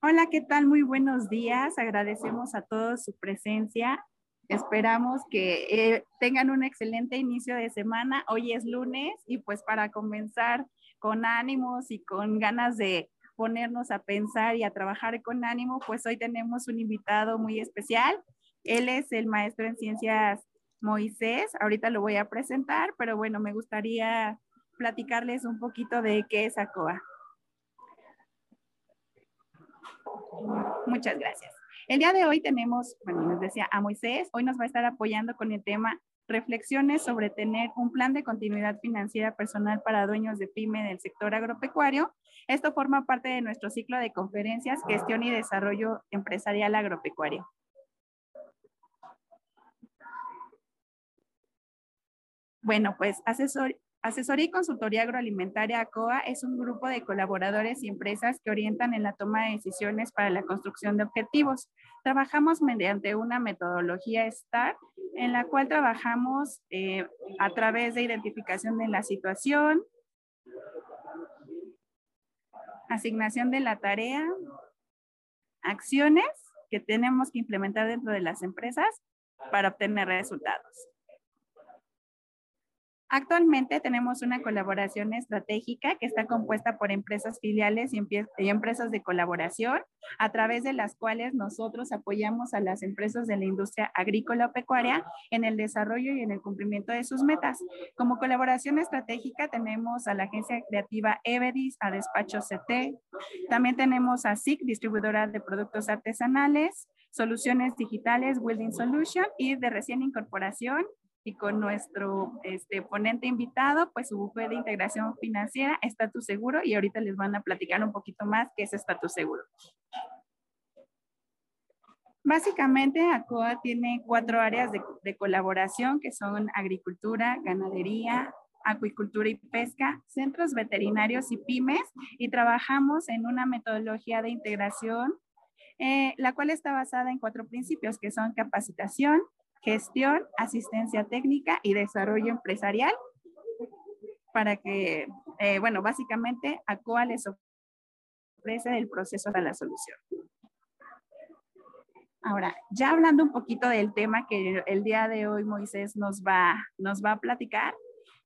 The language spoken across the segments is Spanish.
Hola, ¿qué tal? Muy buenos días. Agradecemos a todos su presencia. Esperamos que eh, tengan un excelente inicio de semana. Hoy es lunes y pues para comenzar con ánimos y con ganas de ponernos a pensar y a trabajar con ánimo, pues hoy tenemos un invitado muy especial. Él es el maestro en ciencias Moisés. Ahorita lo voy a presentar, pero bueno, me gustaría platicarles un poquito de qué es ACOA. Muchas gracias. El día de hoy tenemos, bueno, nos decía a Moisés, hoy nos va a estar apoyando con el tema reflexiones sobre tener un plan de continuidad financiera personal para dueños de pyme del sector agropecuario. Esto forma parte de nuestro ciclo de conferencias, gestión y desarrollo empresarial agropecuario. Bueno, pues asesor, Asesoría y Consultoría Agroalimentaria ACOA es un grupo de colaboradores y empresas que orientan en la toma de decisiones para la construcción de objetivos. Trabajamos mediante una metodología STAR en la cual trabajamos eh, a través de identificación de la situación, asignación de la tarea, acciones que tenemos que implementar dentro de las empresas para obtener resultados. Actualmente tenemos una colaboración estratégica que está compuesta por empresas filiales y, empresas de colaboración, a través de las cuales nosotros apoyamos a las empresas de la industria agrícola o pecuaria en el desarrollo y en el cumplimiento de sus metas. Como colaboración estratégica tenemos a la agencia creativa Evedis, a Despacho CT, también tenemos a SIC, distribuidora de productos artesanales, Soluciones Digitales, Building Solution y de recién incorporación y con nuestro este, ponente invitado, pues su bufete de integración financiera, Estatus Seguro, y ahorita les van a platicar un poquito más qué es Estatus Seguro. Básicamente, ACOA tiene cuatro áreas de, de, colaboración que son agricultura, ganadería, acuicultura y pesca, centros veterinarios y pymes, y trabajamos en una metodología de integración, eh, la cual está basada en cuatro principios, que son capacitación, gestión, asistencia técnica y desarrollo empresarial para que, eh, bueno, básicamente ACOA les ofrece el proceso de la solución. Ahora, ya hablando un poquito del tema que el día de hoy Moisés nos va, nos va a platicar,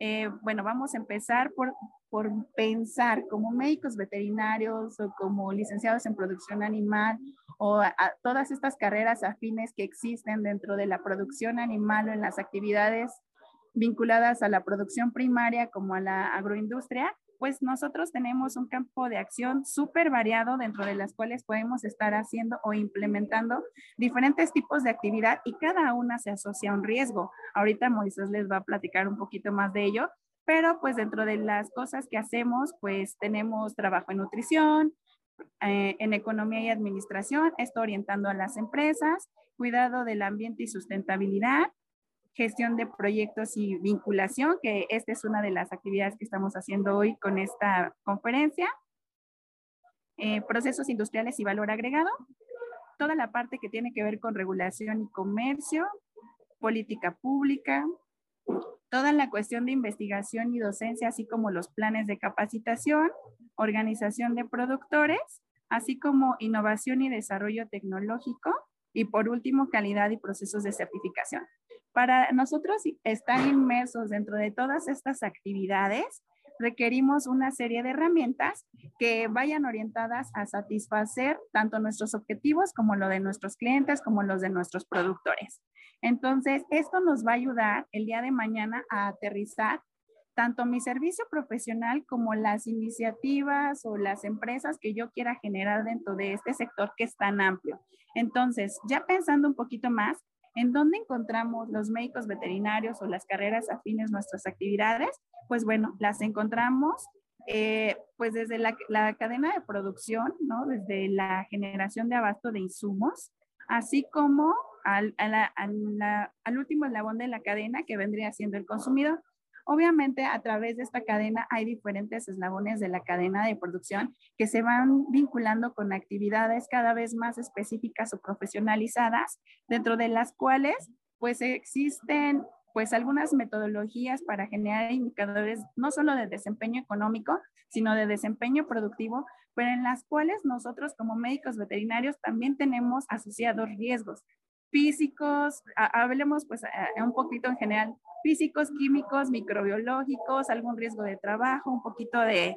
eh, bueno, vamos a empezar por, por pensar como médicos veterinarios o como licenciados en producción animal o a, todas estas carreras afines que existen dentro de la producción animal o en las actividades vinculadas a la producción primaria como a la agroindustria, pues nosotros tenemos un campo de acción súper variado dentro de las cuales podemos estar haciendo o implementando diferentes tipos de actividad y cada una se asocia a un riesgo. Ahorita Moisés les va a platicar un poquito más de ello, pero pues dentro de las cosas que hacemos, pues tenemos trabajo en nutrición, eh, en economía y administración, esto orientando a las empresas, cuidado del ambiente y sustentabilidad, gestión de proyectos y vinculación, que esta es una de las actividades que estamos haciendo hoy con esta conferencia, eh, procesos industriales y valor agregado, toda la parte que tiene que ver con regulación y comercio, política pública, toda la cuestión de investigación y docencia, así como los planes de capacitación, organización de productores, así como innovación y desarrollo tecnológico, y por último, calidad y procesos de certificación. Para nosotros estar inmersos dentro de todas estas actividades, requerimos una serie de herramientas que vayan orientadas a satisfacer tanto nuestros objetivos como lo de nuestros clientes, como los de nuestros productores. Entonces, esto nos va a ayudar el día de mañana a aterrizar tanto mi servicio profesional como las iniciativas o las empresas que yo quiera generar dentro de este sector que es tan amplio. Entonces, ya pensando un poquito más, ¿en dónde encontramos los médicos veterinarios o las carreras afines nuestras actividades? Pues bueno, las encontramos eh, pues desde la, cadena de producción, ¿no? Desde la generación de abasto de insumos, así como al, al último eslabón de la cadena que vendría siendo el consumidor. Obviamente, a través de esta cadena hay diferentes eslabones de la cadena de producción que se van vinculando con actividades cada vez más específicas o profesionalizadas, dentro de las cuales pues existen pues algunas metodologías para generar indicadores no solo de desempeño económico, sino de desempeño productivo pero en las cuales nosotros como médicos veterinarios también tenemos asociados riesgos físicos, hablemos pues un poquito en general, físicos, químicos, microbiológicos, algún riesgo de trabajo, un poquito de,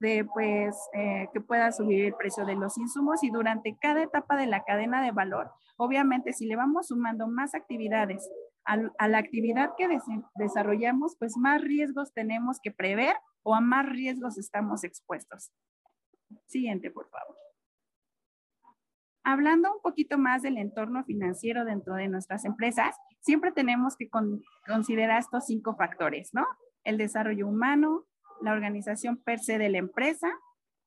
de pues eh, que pueda subir el precio de los insumos y durante cada etapa de la cadena de valor, obviamente si le vamos sumando más actividades a, la actividad que desarrollamos, pues más riesgos tenemos que prever o a más riesgos estamos expuestos. Siguiente, por favor. Hablando un poquito más del entorno financiero dentro de nuestras empresas, siempre tenemos que considerar estos cinco factores, ¿no? El desarrollo humano, la organización per se de la empresa,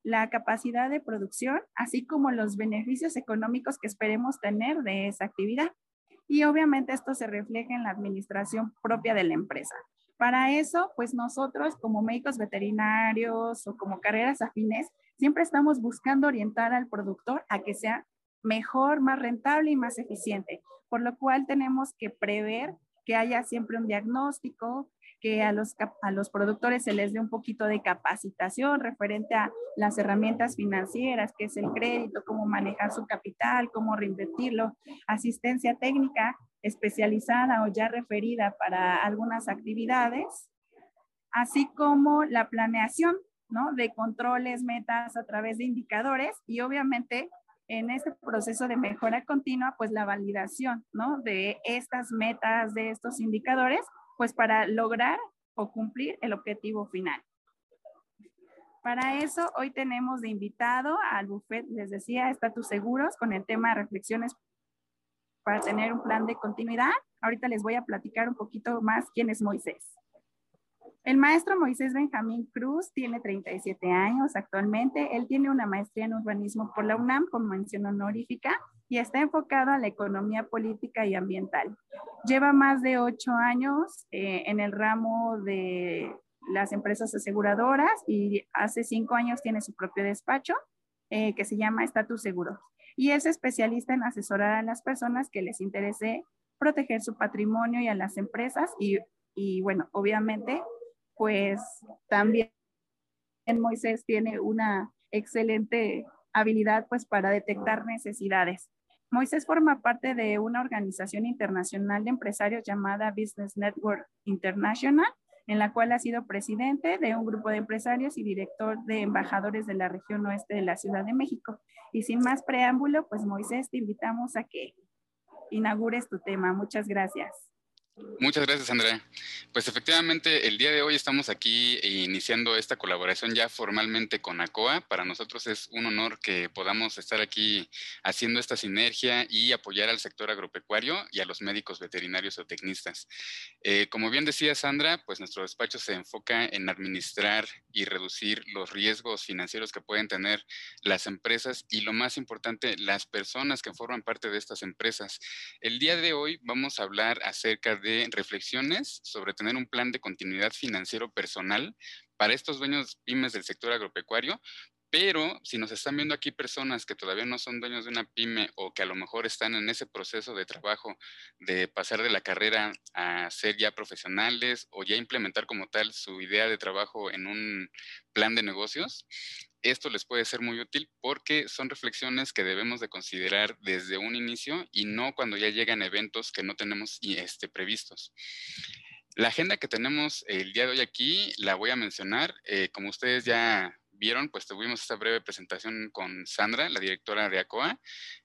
la capacidad de producción, así como los beneficios económicos que esperemos tener de esa actividad. Y obviamente esto se refleja en la administración propia de la empresa. Para eso, pues nosotros como médicos veterinarios o como carreras afines, siempre estamos buscando orientar al productor a que sea mejor, más rentable y más eficiente, por lo cual tenemos que prever que haya siempre un diagnóstico, que a los, a los productores se les dé un poquito de capacitación referente a las herramientas financieras, que es el crédito, cómo manejar su capital, cómo reinvertirlo, asistencia técnica especializada o ya referida para algunas actividades, así como la planeación ¿no? de controles, metas a través de indicadores y obviamente en este proceso de mejora continua, pues la validación, ¿no? De estas metas, de estos indicadores pues para lograr o cumplir el objetivo final. Para eso, hoy tenemos de invitado al buffet, les decía, Estatus Seguros, con el tema de reflexiones para tener un plan de continuidad. Ahorita les voy a platicar un poquito más quién es Moisés. El maestro Moisés Benjamín Cruz tiene 37 años actualmente. Él tiene una maestría en urbanismo por la UNAM con mención honorífica y está enfocado a la economía política y ambiental. Lleva más de ocho años eh, en el ramo de las empresas aseguradoras y hace cinco años tiene su propio despacho eh, que se llama Estatus Seguro. Y es especialista en asesorar a las personas que les interese proteger su patrimonio y a las empresas y bueno, obviamente pues también Moisés tiene una excelente habilidad pues para detectar necesidades. Moisés forma parte de una organización internacional de empresarios llamada Business Network International, en la cual ha sido presidente de un grupo de empresarios y director de embajadores de la región oeste de la Ciudad de México. Y sin más preámbulo, pues Moisés, te invitamos a que inaugures tu tema. Muchas gracias. Muchas gracias, Andrea. Pues efectivamente, el día de hoy estamos aquí iniciando esta colaboración ya formalmente con ACOA. Para nosotros es un honor que podamos estar aquí haciendo esta sinergia y apoyar al sector agropecuario y a los médicos veterinarios o tecnistas. Eh, como bien decía Sandra, pues nuestro despacho se enfoca en administrar y reducir los riesgos financieros que pueden tener las empresas y lo más importante, las personas que forman parte de estas empresas. El día de hoy vamos a hablar acerca de de reflexiones sobre tener un plan de continuidad financiero personal para estos dueños pymes del sector agropecuario, pero si nos están viendo aquí personas que todavía no son dueños de una pyme o que a lo mejor están en ese proceso de trabajo de pasar de la carrera a ser ya profesionales o ya implementar como tal su idea de trabajo en un plan de negocios, esto les puede ser muy útil porque son reflexiones que debemos de considerar desde un inicio y no cuando ya llegan eventos que no tenemos este, previstos. La agenda que tenemos el día de hoy aquí la voy a mencionar. Eh, como ustedes ya vieron, pues tuvimos esta breve presentación con Sandra, la directora de ACOA.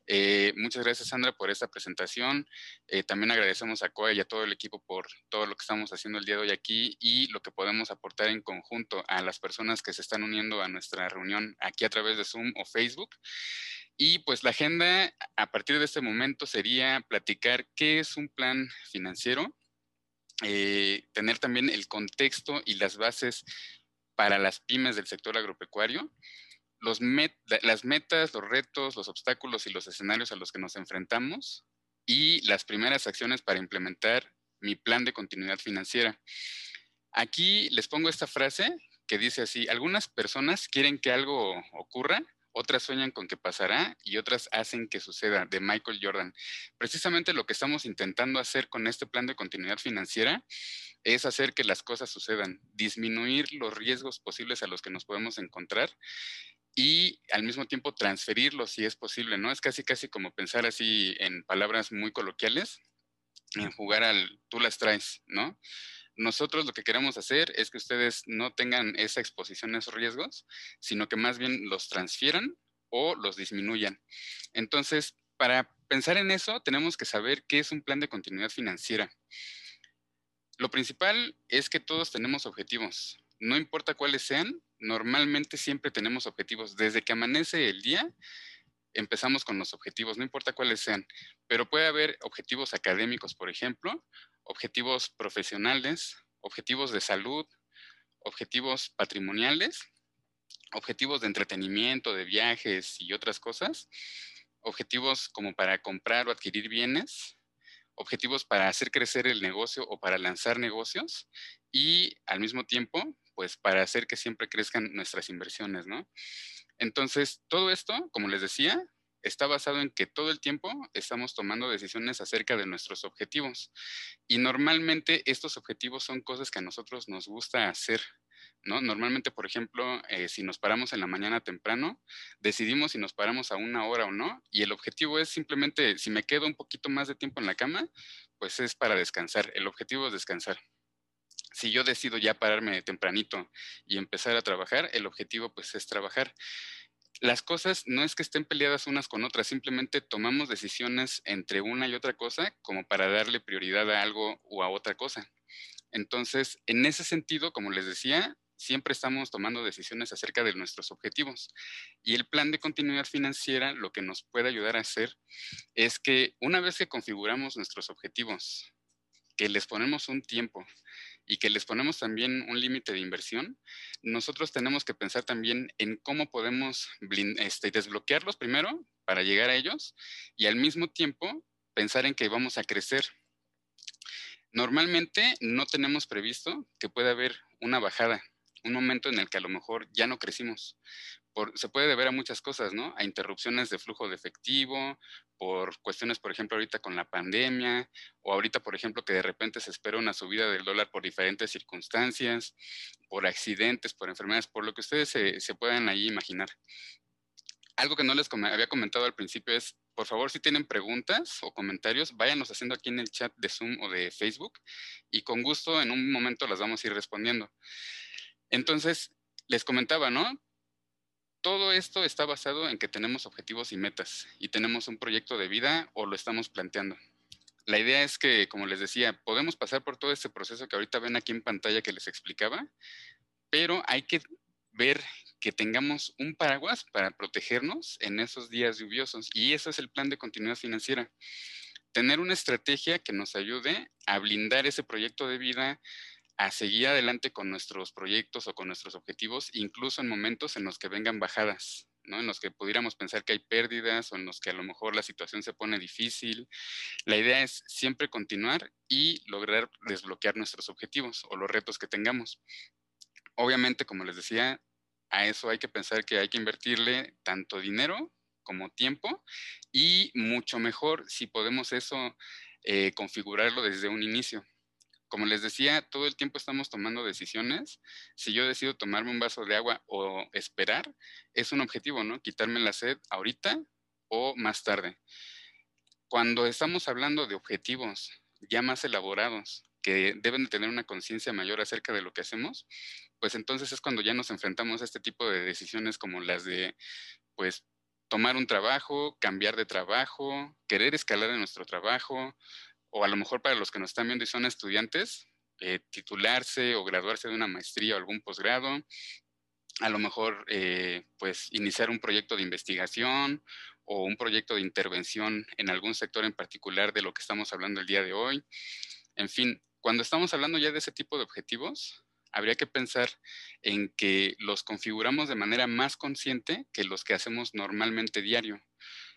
Eh, muchas gracias, Sandra, por esta presentación. Eh, también agradecemos a ACOA y a todo el equipo por todo lo que estamos haciendo el día de hoy aquí y lo que podemos aportar en conjunto a las personas que se están uniendo a nuestra reunión aquí a través de Zoom o Facebook. Y pues la agenda a partir de este momento sería platicar qué es un plan financiero, eh, tener también el contexto y las bases para las pymes del sector agropecuario, los las metas, los retos, los obstáculos y los escenarios a los que nos enfrentamos y las primeras acciones para implementar mi plan de continuidad financiera. Aquí les pongo esta frase que dice así, algunas personas quieren que algo ocurra, otras sueñan con que pasará y otras hacen que suceda, de Michael Jordan. Precisamente lo que estamos intentando hacer con este plan de continuidad financiera es hacer que las cosas sucedan, disminuir los riesgos posibles a los que nos podemos encontrar y al mismo tiempo transferirlo si es posible, ¿no? Es casi, casi como pensar así en palabras muy coloquiales, en jugar al tú las traes, ¿no? Nosotros lo que queremos hacer es que ustedes no tengan esa exposición a esos riesgos, sino que más bien los transfieran o los disminuyan. Entonces, para pensar en eso, tenemos que saber qué es un plan de continuidad financiera. Lo principal es que todos tenemos objetivos. No importa cuáles sean, normalmente siempre tenemos objetivos. Desde que amanece el día, empezamos con los objetivos, no importa cuáles sean, pero puede haber objetivos académicos, por ejemplo, objetivos profesionales, objetivos de salud, objetivos patrimoniales, objetivos de entretenimiento, de viajes y otras cosas, objetivos como para comprar o adquirir bienes, objetivos para hacer crecer el negocio o para lanzar negocios y al mismo tiempo, pues para hacer que siempre crezcan nuestras inversiones, ¿no? Entonces, todo esto, como les decía, está basado en que todo el tiempo estamos tomando decisiones acerca de nuestros objetivos. Y normalmente estos objetivos son cosas que a nosotros nos gusta hacer. ¿No? Normalmente, por ejemplo, eh, si nos paramos en la mañana temprano, decidimos si nos paramos a una hora o no, y el objetivo es simplemente, si me quedo un poquito más de tiempo en la cama, pues es para descansar. El objetivo es descansar. Si yo decido ya pararme tempranito y empezar a trabajar, el objetivo pues es trabajar las cosas no es que estén peleadas unas con otras, simplemente tomamos decisiones entre una y otra cosa como para darle prioridad a algo o a otra cosa. Entonces, en ese sentido, como les decía, siempre estamos tomando decisiones acerca de nuestros objetivos. Y el plan de continuidad financiera lo que nos puede ayudar a hacer es que una vez que configuramos nuestros objetivos, que les ponemos un tiempo y que les ponemos también un límite de inversión, nosotros tenemos que pensar también en cómo podemos este, desbloquearlos primero para llegar a ellos y al mismo tiempo pensar en que vamos a crecer. Normalmente no tenemos previsto que pueda haber una bajada, un momento en el que a lo mejor ya no crecimos, se puede deber a muchas cosas, ¿no? A interrupciones de flujo de efectivo, por cuestiones, por ejemplo, ahorita con la pandemia, o ahorita, por ejemplo, que de repente se espera una subida del dólar por diferentes circunstancias, por accidentes, por enfermedades, por lo que ustedes se, puedan ahí imaginar. Algo que no les había comentado al principio es, por favor, si tienen preguntas o comentarios, váyanos haciendo aquí en el chat de Zoom o de Facebook y con gusto en un momento las vamos a ir respondiendo. Entonces, les comentaba, ¿no? Todo esto está basado en que tenemos objetivos y metas y tenemos un proyecto de vida o lo estamos planteando. La idea es que, como les decía, podemos pasar por todo este proceso que ahorita ven aquí en pantalla que les explicaba, pero hay que ver que tengamos un paraguas para protegernos en esos días lluviosos y ese es el plan de continuidad financiera. Tener una estrategia que nos ayude a blindar ese proyecto de vida, a seguir adelante con nuestros proyectos o con nuestros objetivos, incluso en momentos en los que vengan bajadas, ¿no? En los que pudiéramos pensar que hay pérdidas o en los que a lo mejor la situación se pone difícil. La idea es siempre continuar y lograr desbloquear nuestros objetivos o los retos que tengamos. Obviamente, como les decía, a eso hay que pensar que hay que invertirle tanto dinero como tiempo y mucho mejor si podemos eso eh, configurarlo desde un inicio como les decía, todo el tiempo estamos tomando decisiones. Si yo decido tomarme un vaso de agua o esperar, es un objetivo, ¿no? Quitarme la sed ahorita o más tarde. Cuando estamos hablando de objetivos ya más elaborados, que deben de tener una conciencia mayor acerca de lo que hacemos, pues entonces es cuando ya nos enfrentamos a este tipo de decisiones como las de, pues, tomar un trabajo, cambiar de trabajo, querer escalar en nuestro trabajo, o a lo mejor para los que nos están viendo y son estudiantes, eh, titularse o graduarse de una maestría o algún posgrado, a lo mejor eh, pues iniciar un proyecto de investigación o un proyecto de intervención en algún sector en particular de lo que estamos hablando el día de hoy. En fin, cuando estamos hablando ya de ese tipo de objetivos, habría que pensar en que los configuramos de manera más consciente que los que hacemos normalmente diario.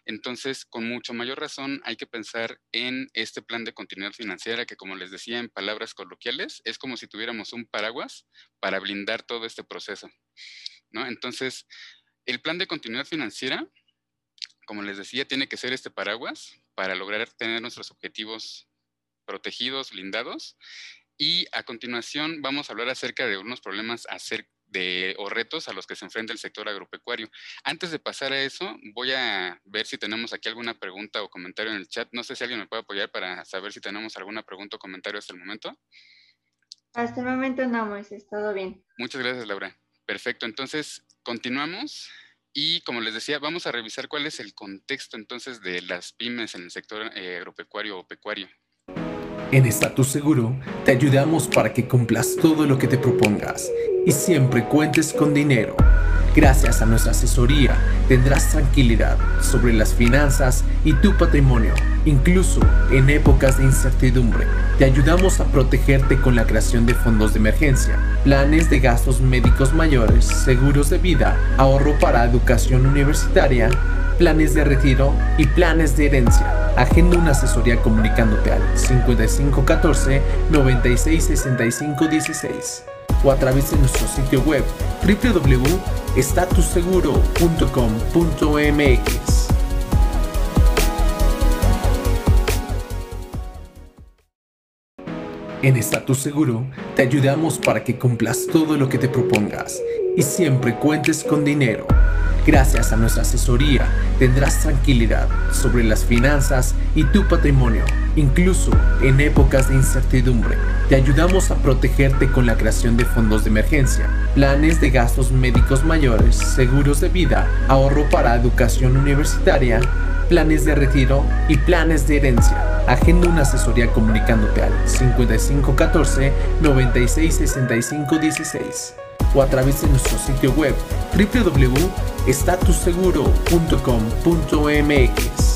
Entonces, con mucho mayor razón, hay que pensar en este plan de continuidad financiera que, como les decía en palabras coloquiales, es como si tuviéramos un paraguas para blindar todo este proceso. ¿no? Entonces, el plan de continuidad financiera, como les decía, tiene que ser este paraguas para lograr tener nuestros objetivos protegidos, blindados. Y a continuación vamos a hablar acerca de unos problemas de, o retos a los que se enfrenta el sector agropecuario. Antes de pasar a eso, voy a ver si tenemos aquí alguna pregunta o comentario en el chat. No sé si alguien me puede apoyar para saber si tenemos alguna pregunta o comentario hasta el momento. Hasta el momento no, Moisés, todo bien. Muchas gracias, Laura. Perfecto, entonces continuamos. Y como les decía, vamos a revisar cuál es el contexto entonces de las pymes en el sector eh, agropecuario o pecuario. En Estatus Seguro te ayudamos para que cumplas todo lo que te propongas y siempre cuentes con dinero. Gracias a nuestra asesoría tendrás tranquilidad sobre las finanzas y tu patrimonio, incluso en épocas de incertidumbre. Te ayudamos a protegerte con la creación de fondos de emergencia, planes de gastos médicos mayores, seguros de vida, ahorro para educación universitaria, planes de retiro y planes de herencia. Agenda una asesoría comunicándote al 5514 966516 o a través de nuestro sitio web www.statusseguro.com.mx. En Estatus Seguro te ayudamos para que cumplas todo lo que te propongas y siempre cuentes con dinero. Gracias a nuestra asesoría tendrás tranquilidad sobre las finanzas y tu patrimonio, incluso en épocas de incertidumbre. Te ayudamos a protegerte con la creación de fondos de emergencia, planes de gastos médicos mayores, seguros de vida, ahorro para educación universitaria, planes de retiro y planes de herencia. Agenda una asesoría comunicándote al 5514 966516 o a través de nuestro sitio web www.statusseguro.com.mx.